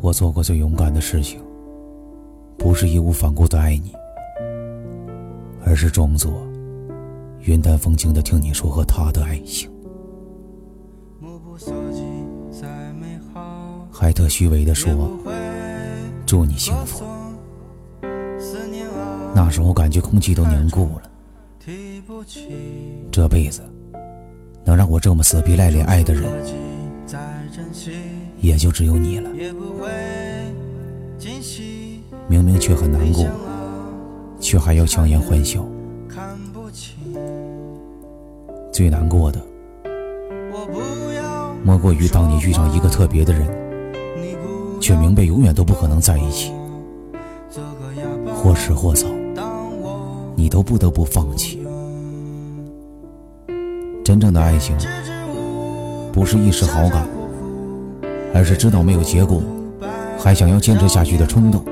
我做过最勇敢的事情，不是义无反顾的爱你，而是装作云淡风轻的听你说和他的爱情，还特虚伪的说祝你幸福。那时候感觉空气都凝固了，这辈子能让我这么死皮赖脸爱的人，也就只有你了。明明却很难过，却还要强颜欢笑。最难过的，莫过于当你遇上一个特别的人，却明白永远都不可能在一起，或迟或早。你都不得不放弃。真正的爱情，不是一时好感，而是知道没有结果，还想要坚持下去的冲动。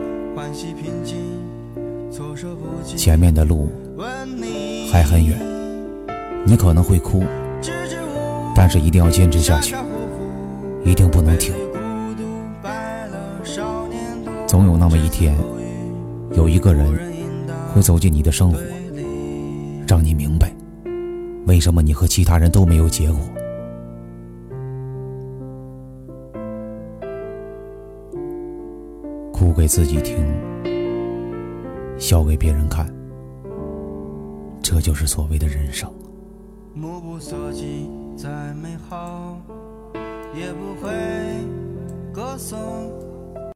前面的路还很远，你可能会哭，但是一定要坚持下去，一定不能停。总有那么一天，有一个人。会走进你的生活，让你明白为什么你和其他人都没有结果。哭给自己听，笑给别人看，这就是所谓的人生。目不所及，再美好，也不会歌颂。